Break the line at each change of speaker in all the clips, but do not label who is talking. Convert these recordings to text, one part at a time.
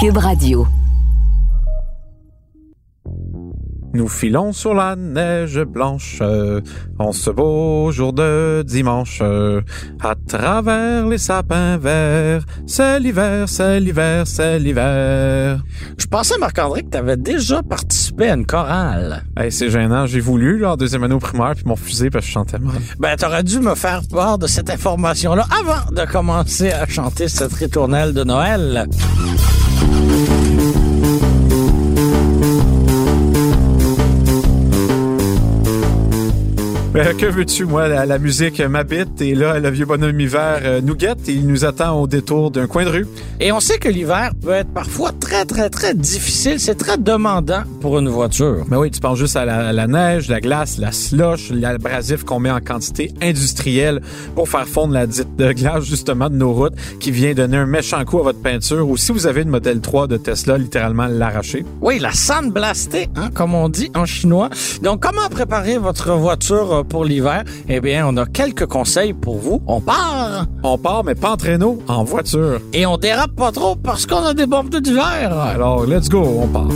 Cube Radio.
Nous filons sur la neige blanche euh, en ce beau jour de dimanche. euh, à travers les sapins verts, c'est l'hiver, c'est l'hiver, c'est l'hiver.
Je pensais, Marc-André, que tu avais déjà participé à une chorale.
Hey, c'est gênant, j'ai voulu là, en deuxième année au primaire, puis m'ont refusé parce que je chantais mal.
Ben, t'aurais dû me faire part de cette information-là avant de commencer à chanter cette ritournelle de Noël.
Bad que veux-tu, moi, la, la musique m'habite et là, le vieux bonhomme hiver euh, nous guette et il nous attend au détour d'un coin de rue.
Et on sait que l'hiver peut être parfois très, très, très difficile. C'est très demandant pour une voiture.
Ben oui, tu penses juste à la, la neige, la glace, la slush, l'abrasif qu'on met en quantité industrielle pour faire fondre la dite de glace justement de nos routes qui vient donner un méchant coup à votre peinture ou si vous avez une modèle 3 de Tesla, littéralement l'arracher.
Oui, la sandblasté, hein, comme on dit en chinois. Donc, comment préparer votre voiture euh, pour l'hiver? Eh bien, on a quelques conseils pour vous. On part
On part, mais pas en traîneau, en voiture.
et on dérape pas trop parce qu'on a des bombes d'hiver.
Alors, let's go, on part.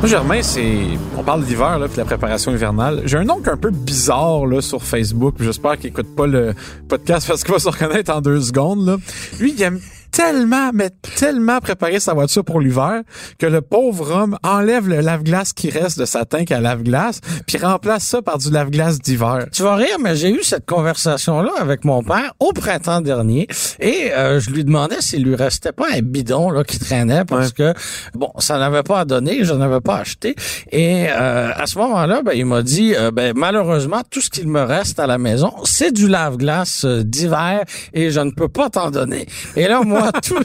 Moi, Germain, c'est. On parle d'hiver, là, puis la préparation hivernale. J'ai un oncle un peu bizarre, là, sur Facebook. J'espère qu'il écoute pas le podcast parce qu'il va se reconnaître en deux secondes, là. Lui, il aime tellement, mais tellement préparer sa voiture pour l'hiver que le pauvre homme enlève le lave-glace qui reste de sa tank à lave-glace puis remplace ça par du lave-glace d'hiver.
Tu vas rire, mais j'ai eu cette conversation-là avec mon père au printemps dernier et euh, je lui demandais s'il lui restait pas un bidon là qui traînait parce que bon, ça n'avait pas à donner, je n'avais pas acheté et euh, à ce moment-là, ben, il m'a dit euh, ben malheureusement tout ce qu'il me reste à la maison, c'est du lave-glace euh, d'hiver et je ne peux pas t'en donner. Et là moi tout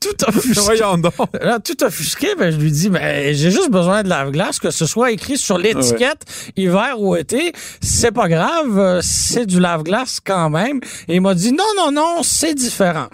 tout offusqué.
Voyons donc.
Là, tout offusqué, ben, je lui dis, ben, j'ai juste besoin de lave-glace, que ce soit écrit sur l'étiquette, hiver ou été, c'est pas grave, euh, c'est du lave-glace quand même. Et il m'a dit, non, non, non, c'est différent.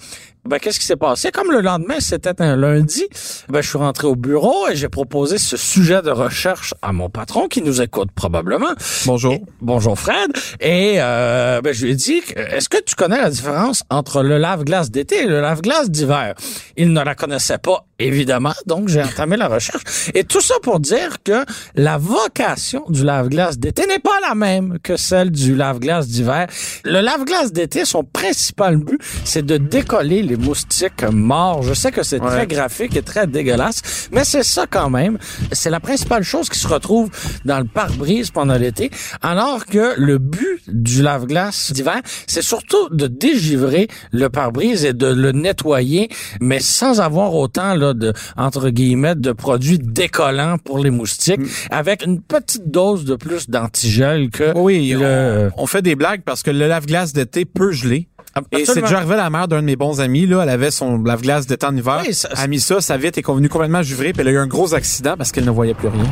Ben, qu'est-ce qui s'est passé? Comme le lendemain, c'était un lundi, ben, je suis rentré au bureau et j'ai proposé ce sujet de recherche à mon patron qui nous écoute probablement.
Bonjour.
Et- bonjour Fred. Et euh, ben, je lui ai dit, est-ce que tu connais la différence entre le lave-glace d'été et le lave-glace d'hiver? Il ne la connaissait pas, évidemment, donc j'ai entamé la recherche. Et tout ça pour dire que la vocation du lave-glace d'été n'est pas la même que celle du lave-glace d'hiver. Le lave-glace d'été, son principal but, c'est de décoller les moustiques morts. Je sais que c'est
Ouais.
très graphique et très dégueulasse, mais c'est ça quand même. C'est la principale chose qui se retrouve dans le pare-brise pendant l'été, alors que le but du lave-glace d'hiver, c'est surtout de dégivrer le pare-brise et de le nettoyer, mais sans avoir autant là de entre guillemets de produits décollants pour les moustiques, avec une petite dose de plus d'antigel que
Oui,
le
on, on fait des blagues parce que le lave-glace d'été peut geler. Et c'est déjà arrivé à la mère d'un de mes bons amis, là. Elle avait son lave-glace d'été en hiver.
Oui, ça-
elle a mis ça, sa vitre est convenue complètement givrée, puis elle a eu un gros accident parce qu'elle ne voyait plus rien.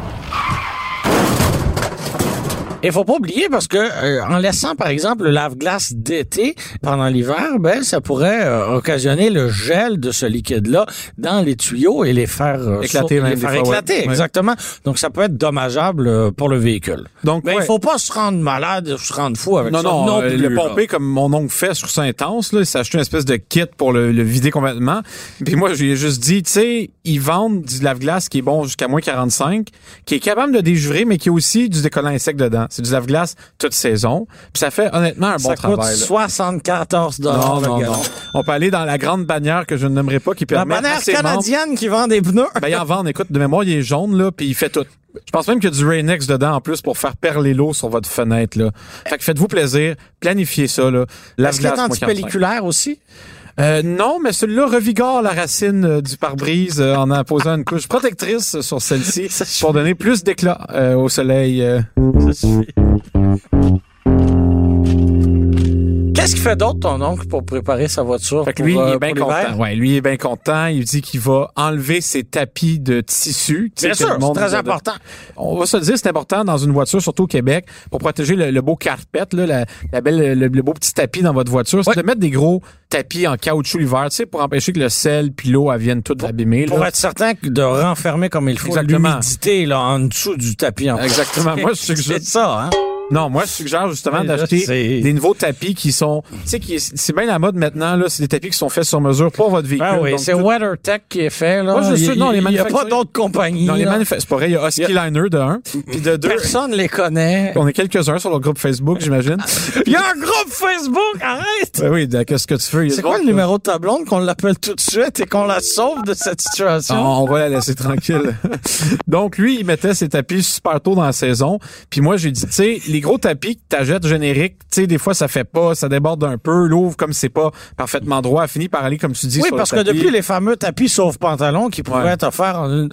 Il faut pas oublier parce que euh, en laissant par exemple le lave-glace d'été pendant l'hiver, ben ça pourrait euh, occasionner le gel de ce liquide-là dans les tuyaux et les faire euh,
Éclater
les
des
faire
fois, ouais.
éclater
Ouais.
exactement. Donc ça peut être dommageable euh, pour le véhicule.
Donc,
Mais
ouais.
il faut pas se rendre malade, se rendre fou avec
Non,
ça.
non,
plus,
le
là.
pomper comme mon oncle fait sur ça intense, là, il s'est acheté une espèce de kit pour le, le vider complètement. Puis moi, je lui ai juste dit, tu sais, ils vendent du lave-glace qui est bon jusqu'à moins 45, qui est capable de dégivrer, mais qui a aussi du décollant insecte dedans. C'est du lave-glace toute saison. Puis ça fait honnêtement un bon
ça coûte
travail. là.
74 dollars
Non, non. On peut aller dans la grande bannière que je ne nommerai pas qui
La
permet à
bannière
membres-
canadienne qui vend des pneus.
Ben, il en vend, écoute, de mémoire, il est jaune, là, puis il fait tout. Je pense même qu'il y a du Rain-X dedans, en plus, pour faire perler l'eau sur votre fenêtre, là. Fait que faites-vous plaisir, planifiez ça, là.
Est-ce qu'il est
Lave-glace, moins 45.
antipelliculaire aussi?
Euh, non, mais celui-là revigore la racine euh, du pare-brise euh, en apposant une couche protectrice sur celle-ci pour donner plus d'éclat euh, au soleil. euh.
Ça suffit. Qu'est-ce qu'il fait d'autre, ton oncle, pour préparer sa voiture?
Fait que
pour,
lui, il
euh,
est bien content. Ouais, lui, il est bien content. Il dit qu'il va enlever ses tapis de tissu.
Bien sûr, c'est très
de-
important.
On va se le dire, c'est important dans une voiture, surtout au Québec, pour protéger le, le beau carpet, là, la, la belle, le, le beau petit tapis dans votre voiture. C'est
Ouais.
de mettre des gros tapis en caoutchouc l'hiver, tu sais, pour empêcher que le sel puis l'eau elle vienne tout abîmer.
Pour
là.
être certain de renfermer comme il faut
Exactement.
l'humidité là en dessous du tapis. En
Exactement. Moi, je suggère-
C'est ça, hein?
Non, moi, je suggère justement d'acheter des nouveaux tapis qui sont, tu sais, qui c'est bien la mode maintenant là, c'est des tapis qui sont faits sur mesure pour votre véhicule.
Ah oui, c'est
tout-
WeatherTech qui est fait. Là.
Moi, je sais, non, les
il y a pas
manufacturiers-
d'autres compagnies.
Dans les manifestes, c'est vrai, il y a Husky Liner de un, puis de deux.
Personne les connaît.
On est quelques-uns sur le groupe Facebook, j'imagine.
Il y a un groupe Facebook, arrête!
Ben oui, de- qu'est-ce que tu veux?
C'est quoi le numéro de ta blonde qu'on l'appelle tout de suite et qu'on la sauve de cette situation?
On, on va la laisser tranquille. Donc, lui, il mettait ses tapis super tôt dans la saison. Puis moi, j'ai dit, tu sais, les gros tapis que t'achètes génériques, tu sais, des fois, ça fait pas, ça déborde un peu. L'ouvre, comme c'est pas parfaitement droit, finit par aller, comme tu dis,
Oui,
sur le
parce que depuis les fameux tapis sauve-pantalon qui pouvaient
Ouais.
être offerts en une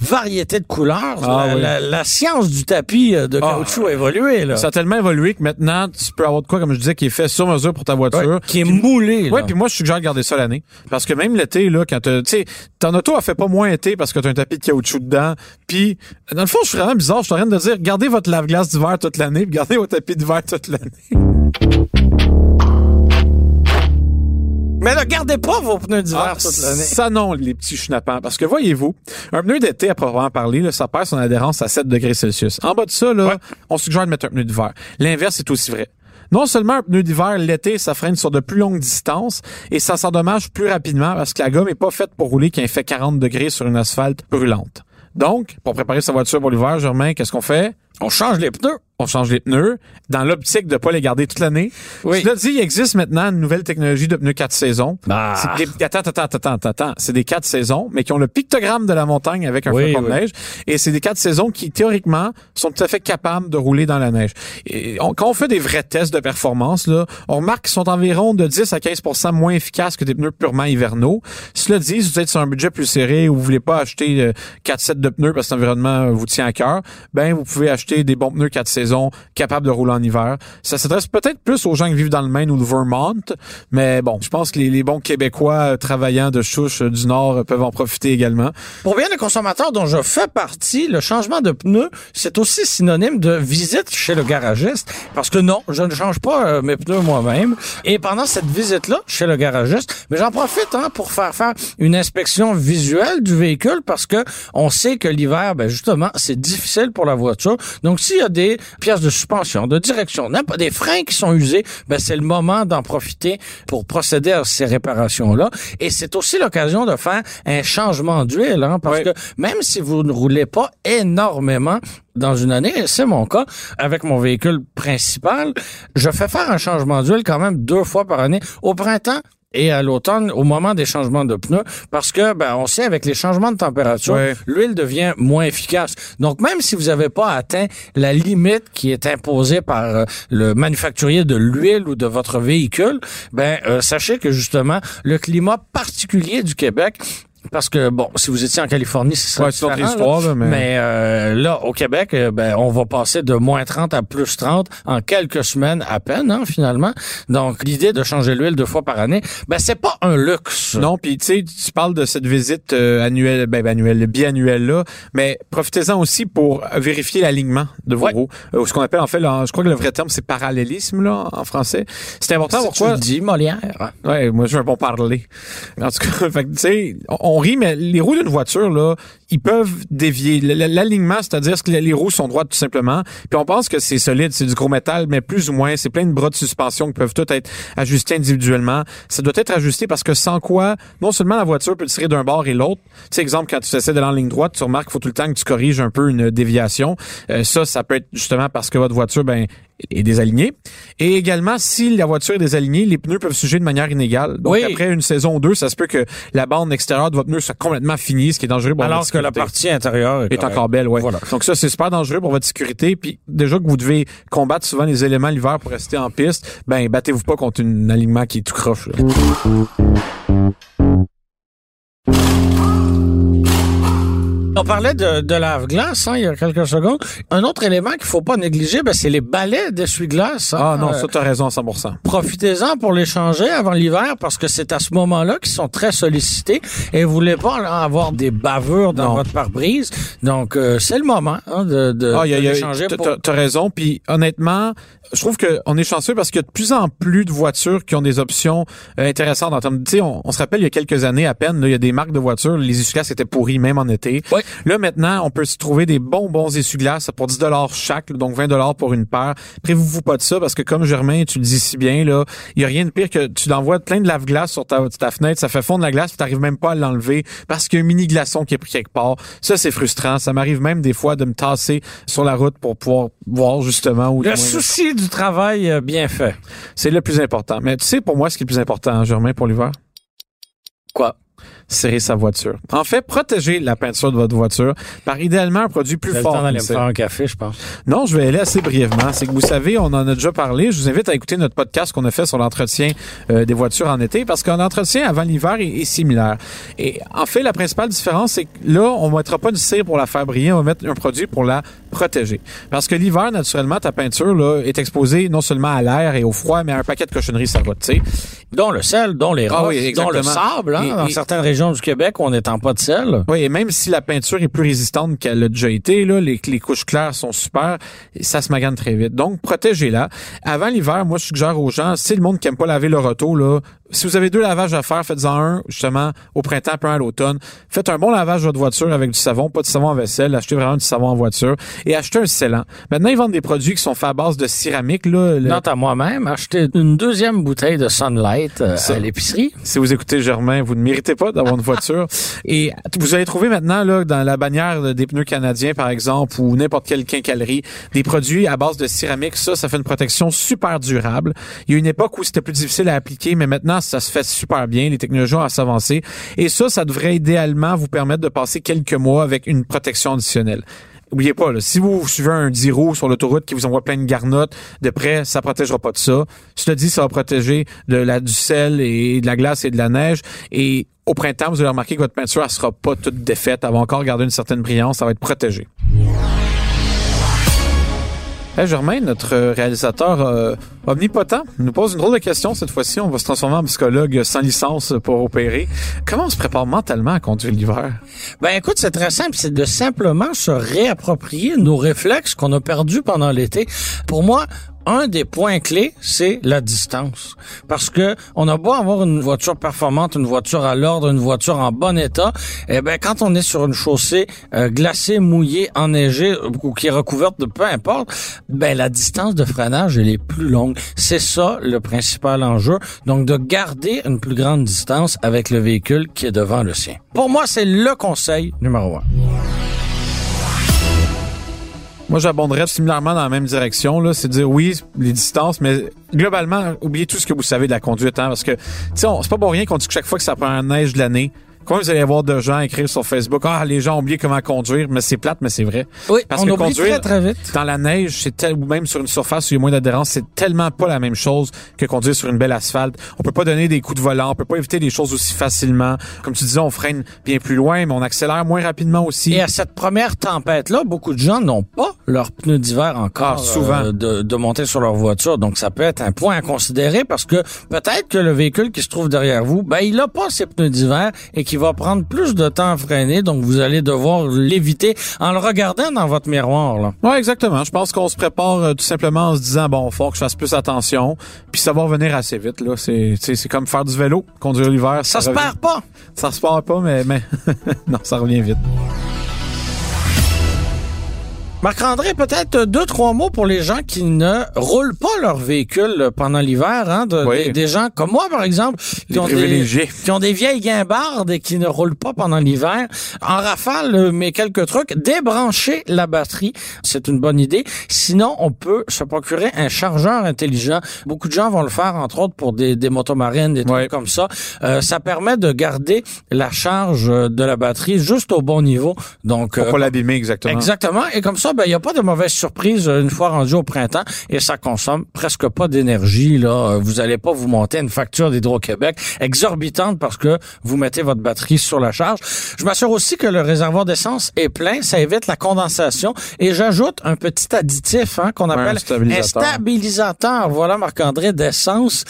variété de couleurs,
Ah
la,
oui.
la- la science du tapis euh, de
Ah.
caoutchouc a évolué. Là.
Ça a tellement évolué que maintenant, tu peux avoir de quoi, comme je disais, qui est fait sur mesure pour ta voiture.
Ouais, qui est moulé. Là.
puis moi je suggère de garder ça l'année parce que même l'été là quand tu sais ton auto a fait pas moins été parce que t'as un tapis de caoutchouc dedans. Puis dans le fond, je suis vraiment bizarre, je suis en train de dire gardez votre lave-glace d'hiver toute l'année, puis gardez votre tapis d'hiver toute l'année.
Mais ne gardez pas vos pneus d'hiver
Ah,
toute l'année.
Ça non, les petits schnappants. Parce que voyez-vous, un pneu d'été, à proprement parler, là, ça perd son adhérence à 7 degrés Celsius. En bas de ça, là,
Ouais.
on suggère de mettre un pneu d'hiver. L'inverse est aussi vrai. Non seulement un pneu d'hiver, l'été, ça freine sur de plus longues distances et ça s'endommage plus rapidement parce que la gomme est pas faite pour rouler quand il fait 40 degrés sur une asphalte brûlante. Donc, pour préparer sa voiture pour l'hiver, Germain, qu'est-ce qu'on fait?
On change les pneus.
On change les pneus dans l'optique de pas les garder toute l'année.
Oui.
Cela dit, il existe maintenant une nouvelle technologie de pneus quatre saisons. C'est des- attends, attends, attends, attends, attends. C'est des quatre saisons, mais qui ont le pictogramme de la montagne avec un
Oui,
flocon de neige. Et c'est des quatre saisons qui, théoriquement, sont tout à fait capables de rouler dans la neige. Et on- quand on fait des vrais tests de performance, là, on remarque qu'ils sont environ de 10 à 15% moins efficaces que des pneus purement hivernaux. Cela dit, si vous êtes sur un budget plus serré ou vous voulez pas acheter euh, 4 sets de pneus parce que l'environnement vous tient à cœur, ben, vous pouvez acheter des bons pneus quatre saisons capables de rouler en hiver. Ça s'adresse peut-être plus aux gens qui vivent dans le Maine ou le Vermont, mais bon, je pense que les, les bons Québécois euh, travaillant de chouche euh, du Nord euh, peuvent en profiter également.
Pour bien des consommateurs dont je fais partie, le changement de pneus, c'est aussi synonyme de visite chez le garagiste. Parce que non, je ne change pas mes pneus moi-même. Et pendant cette visite-là, chez le garagiste, mais j'en profite hein, pour faire faire une inspection visuelle du véhicule parce que on sait que l'hiver, ben justement, c'est difficile pour la voiture. Donc, s'il y a des pièces de suspension, de direction, n'importe- des freins qui sont usés, ben c'est le moment d'en profiter pour procéder à ces réparations-là. Et c'est aussi l'occasion de faire un changement d'huile, hein, parce que même si vous ne roulez pas énormément dans une année, et c'est mon cas, avec mon véhicule principal, je fais faire un changement d'huile quand même deux fois par année, au printemps et à l'automne, au moment des changements de pneus, parce que ben, on sait avec les changements de température, l'huile devient moins efficace. Donc même si vous n'avez pas atteint la limite qui est imposée par euh, le manufacturier de l'huile ou de votre véhicule, ben euh, sachez que justement le climat particulier du Québec parce que bon, si vous étiez en Californie, c'est
Ouais, c'est une autre histoire, là, mais-
euh, là, au Québec, euh, ben, on va passer de moins 30 à plus 30 en quelques semaines à peine, hein, finalement. Donc, l'idée de changer l'huile deux fois par année, ben, c'est pas un luxe.
Non, puis tu sais, tu parles de cette visite euh, annuelle, ben, annuelle, biannuelle là, mais profitez-en aussi pour vérifier l'alignement de vos
Ouais.
roues. Euh, ce qu'on appelle en fait, là, je crois que le vrai terme c'est parallélisme là en français. C'est important
Si
pourquoi
tu le dis, Molière.
Ouais, moi je veux bon parler. En tout cas, tu sais, on rit, mais les roues d'une voiture là, ils peuvent dévier. L'alignement, c'est-à-dire que les roues sont droites tout simplement. Puis on pense que c'est solide, c'est du gros métal, mais plus ou moins, c'est plein de bras de suspension qui peuvent tous être ajustés individuellement. Ça doit être ajusté parce que sans quoi, non seulement la voiture peut tirer d'un bord et l'autre. Tu sais, exemple, quand tu essaies d'aller en ligne droite, tu remarques qu'il faut tout le temps que tu corriges un peu une déviation. Euh, ça, ça peut être justement parce que votre voiture, ben, est désalignée. Et également, si la voiture est désalignée, les pneus peuvent suger de manière inégale. Donc,
Oui.
après une saison ou deux, ça se peut que la bande extérieure de votre pneu soit complètement finie, ce qui est dangereux pour
Alors
votre
que la
sécurité.
partie intérieure est,
encore belle, ouais.
Voilà.
Donc ça, c'est super dangereux pour votre sécurité. Puis déjà que vous devez combattre souvent les éléments l'hiver pour rester en piste, ben battez-vous pas contre un alignement qui est tout croche. là.
On parlait de, de lave-glace hein, il y a quelques secondes. Un autre élément qu'il faut pas négliger, ben, c'est les balais d'essuie-glace. hein.
Ah non,
Euh,
ça t'as raison à 100%.
Profitez-en pour les changer avant l'hiver parce que c'est à ce moment-là qu'ils sont très sollicités et vous voulez pas là, avoir des bavures dans
Non.
votre pare-brise. Donc euh, c'est le moment hein, de, de,
Ah, y a-
de
y a-
les changer
t'as-
pour...
T'as raison. Puis honnêtement, je trouve qu'on est chanceux parce qu'il y a de plus en plus de voitures qui ont des options euh, intéressantes en termes. de- Tu sais, on, on se rappelle il y a quelques années à peine, là, il y a des marques de voitures, les essuie-glaces étaient pourris même en été.
Oui.
Là, maintenant, on peut se trouver des bons, bons essuie-glaces pour 10 chaque, donc 20 pour une paire. Prévez-vous pas de ça parce que comme Germain, tu le dis si bien, là, il y a rien de pire que tu l'envoies plein de lave-glace sur ta, ta fenêtre, ça fait fondre la glace, tu n'arrives même pas à l'enlever parce qu'il y a un mini glaçon qui est pris quelque part. Ça, c'est frustrant. Ça m'arrive même des fois de me tasser sur la route pour pouvoir voir justement où...
Le souci du travail euh, bien fait.
C'est le plus important. Mais tu sais, pour moi, ce qui est le plus important, Germain, pour l'hiver?
Quoi?
Serrer sa voiture. En fait, protégez la peinture de votre voiture par idéalement un produit plus fort.
d'aller faire un café, je pense.
Non, je vais aller assez brièvement. C'est que vous savez, on en a déjà parlé. Je vous invite à écouter notre podcast qu'on a fait sur l'entretien euh, des voitures en été parce qu'un entretien avant l'hiver est, similaire. Et en fait, la principale différence, c'est que là, on ne mettra pas du cire pour la faire briller, on va mettre un produit pour la protéger. Parce que l'hiver, naturellement, ta peinture là, est exposée non seulement à l'air et au froid, mais à un paquet de cochonneries ça va, tu sais.
Dont le sel, dont les ah roches, dont le sable, hein, dans certaines régions du Québec, on est en pas de sel.
Oui, et même si la peinture est plus résistante qu'elle a déjà été, là, les, les couches claires sont super, ça se magane très vite. Donc, protégez-la. Avant l'hiver, moi, je suggère aux gens, si le monde qui aime pas laver le auto, là, si vous avez deux lavages à faire, faites-en un, justement, au printemps, puis un à l'automne. Faites un bon lavage de votre voiture avec du savon, pas de savon en vaisselle. Achetez vraiment du savon en voiture et achetez un scellant. Maintenant, ils vendent des produits qui sont faits à base de céramique, là.
Le... à moi-même, achetez une deuxième bouteille de Sunlight euh, à l'épicerie.
Si vous écoutez Germain, vous ne méritez pas d'avoir une voiture. et vous allez trouver maintenant, là, dans la bannière des pneus canadiens, par exemple, ou n'importe quelle quincaillerie, des produits à base de céramique. Ça, ça fait une protection super durable. Il y a une époque où c'était plus difficile à appliquer, mais maintenant, ça se fait super bien. Les technologies ont s'avancer. Et ça, ça devrait idéalement vous permettre de passer quelques mois avec une protection additionnelle. Oubliez pas, là, si vous suivez un 10 roues sur l'autoroute qui vous envoie plein de garnottes, de près, ça protégera pas de ça. Cela dit, ça va protéger de la, du sel et de la glace et de la neige. Et au printemps, vous allez remarquer que votre peinture, elle sera pas toute défaite. Elle va encore garder une certaine brillance. Ça va être protégé. Hey Germain, notre réalisateur euh, omnipotent, nous pose une drôle de question cette fois-ci. On va se transformer en psychologue sans licence pour opérer. Comment on se prépare mentalement à conduire l'hiver?
Ben écoute, c'est très simple. C'est de simplement se réapproprier nos réflexes qu'on a perdus pendant l'été. Pour moi, un des points clés, c'est la distance. Parce que on a beau avoir une voiture performante, une voiture à l'ordre, une voiture en bon état, eh ben quand on est sur une chaussée euh, glacée, mouillée, enneigée ou qui est recouverte de peu importe, ben la distance de freinage elle est plus longue. C'est ça le principal enjeu. Donc de garder une plus grande distance avec le véhicule qui est devant le sien. Pour moi, c'est le conseil numéro un.
Moi, j'abonderais similairement dans la même direction. Là, c'est dire oui, les distances, mais globalement, oubliez tout ce que vous savez de la conduite, hein, parce que, c'est pas pour rien qu'on dit que chaque fois que ça prend un neige de l'année, Combien vous allez avoir de gens écrire sur Facebook, ah, les gens ont oublié comment conduire, mais c'est plate, mais c'est vrai.
Oui, Parce on que oublie conduire très, très vite.
dans la neige, c'est tel, ou même sur une surface où il y a moins d'adhérence, c'est tellement pas la même chose que conduire sur une belle asphalte. On peut pas donner des coups de volant, on peut pas éviter des choses aussi facilement. Comme tu disais, on freine bien plus loin, mais on accélère moins rapidement aussi.
Et à cette première tempête-là, beaucoup de gens n'ont pas leurs pneus d'hiver encore ah, souvent. Euh, de, de monter sur leur voiture. Donc, ça peut être un point à considérer parce que peut-être que le véhicule qui se trouve derrière vous, ben, il a pas ses pneus d'hiver et qui va prendre plus de temps à freiner, donc vous allez devoir l'éviter en le regardant dans votre miroir. Là.
Ouais, exactement. Je pense qu'on se prépare euh, tout simplement en se disant bon, faut que je fasse plus attention, puis ça va revenir assez vite. Là, c'est c'est comme faire du vélo, conduire l'hiver.
Ça, ça se perd pas.
Ça se perd pas, mais mais non, ça revient vite.
Marc-André, peut-être deux, trois mots pour les gens qui ne roulent pas leur véhicule pendant l'hiver. Hein, des, gens comme moi, par exemple, qui ont, des, qui ont, des, vieilles guimbardes et qui ne roulent pas pendant l'hiver. En rafale, mais quelques trucs. Débrancher la batterie, c'est une bonne idée. Sinon, on peut se procurer un chargeur intelligent. Beaucoup de gens vont le faire, entre autres, pour des, des motomarines, des trucs comme ça. Euh, ça permet de garder la charge de la batterie juste au bon niveau. Donc,
pour pas euh, l'abîmer, exactement.
Exactement. Et comme ça, ben, il n'y a pas de mauvaise surprise euh, une fois rendu au printemps et ça consomme presque pas d'énergie. Là, euh, Vous allez pas vous monter une facture d'Hydro-Québec exorbitante parce que vous mettez votre batterie sur la charge. Je m'assure aussi que le réservoir d'essence est plein. Ça évite la condensation. Et j'ajoute un petit additif hein, qu'on appelle un stabilisateur. Voilà, Marc-André, d'essence.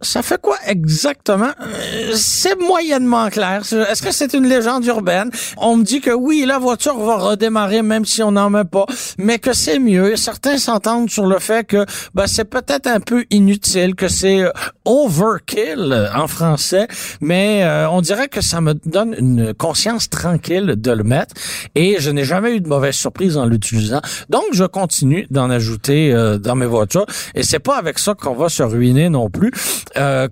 Ça fait quoi exactement? Euh, c'est moyennement clair. Est-ce que c'est une légende urbaine? On me dit que oui, la voiture va redémarrer même si on n'en met pas. Mais que c'est mieux. Certains s'entendent sur le fait que ben, c'est peut-être un peu inutile, que c'est euh, overkill en français, mais euh, on dirait que ça me donne une conscience tranquille de le mettre et je n'ai jamais eu de mauvaise surprise en l'utilisant. Donc, je continue d'en ajouter euh, dans mes voitures et c'est pas avec ça qu'on va se ruiner non plus.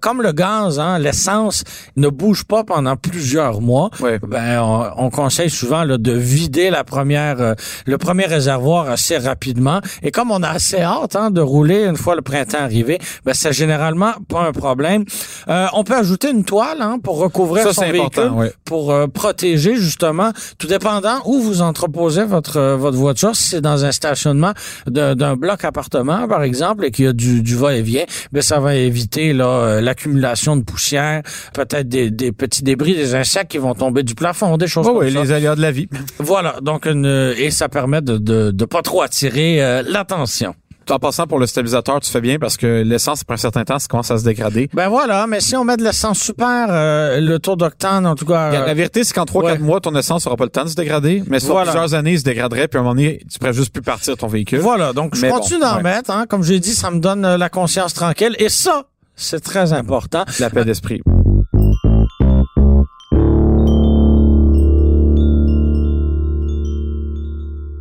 comme le gaz, hein, l'essence ne bouge pas pendant plusieurs mois. Ben, on, conseille souvent là, de vider la première, le premier réservoir assez rapidement. Et comme on a assez hâte hein, de rouler une fois le printemps arrivé, ben c'est généralement pas un problème. Euh, on peut ajouter une toile hein, pour recouvrir son véhicule, pour euh, protéger justement, tout dépendant où vous entreposez votre euh, votre voiture. Si c'est dans un stationnement d'un bloc appartement, par exemple, et qu'il y a du, du va-et-vient, ben ça va éviter là l'accumulation de poussière, peut-être des, des, petits débris, des insectes qui vont tomber du plafond, des choses comme
oui, les aléas de la vie.
Voilà, donc une, et ça permet de de, de pas trop attirer l'attention
en passant pour le stabilisateur, tu fais bien parce que l'essence, après un certain temps, ça commence à se dégrader.
Ben voilà, mais si on met de l'essence super, euh, le taux d'octane, en tout cas...
la vérité, c'est qu'en 3-4 mois, ton essence n'aura pas le temps de se dégrader, mais sur plusieurs années, il se dégraderait, puis à un moment donné, tu pourrais juste plus partir ton véhicule.
Voilà, donc je continue d'en mettre. Hein, comme j'ai dit, ça me donne euh, la conscience tranquille. Et ça, c'est très important.
La paix d'esprit.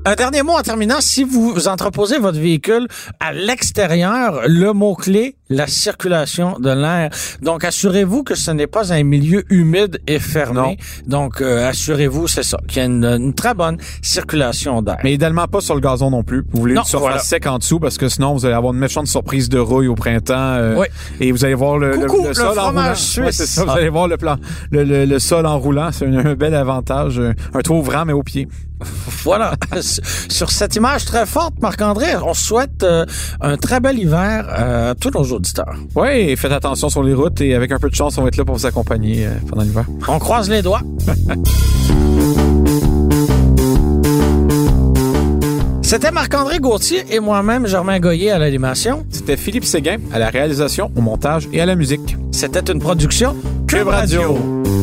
Un dernier mot en terminant, si vous entreposez votre véhicule à l'extérieur, le mot-clé, la circulation de l'air. Donc, assurez-vous que ce n'est pas un milieu humide et fermé. Donc, euh, assurez-vous, c'est ça, qu'il y a une, très bonne circulation d'air.
Mais idéalement pas sur le gazon non plus. Vous voulez une surface sec en dessous parce que sinon, vous allez avoir une méchante surprise de rouille au printemps. Euh, oui. Et vous allez voir le,
le,
sol en roulant.
c'est
ça. Vous allez voir le plan, le, sol en roulant. C'est un, bel avantage. Un toit ouvrant, mais au pied.
voilà. Sur cette image très forte, Marc-André, on souhaite euh, un très bel hiver à tous nos auditeurs.
Oui, faites attention sur les routes et avec un peu de chance, on va être là pour vous accompagner euh, pendant l'hiver.
On croise les doigts. C'était Marc-André Gauthier et moi-même, Germain Goyer à l'animation.
C'était Philippe Séguin à la réalisation, au montage et à la musique.
C'était une production Cube Radio.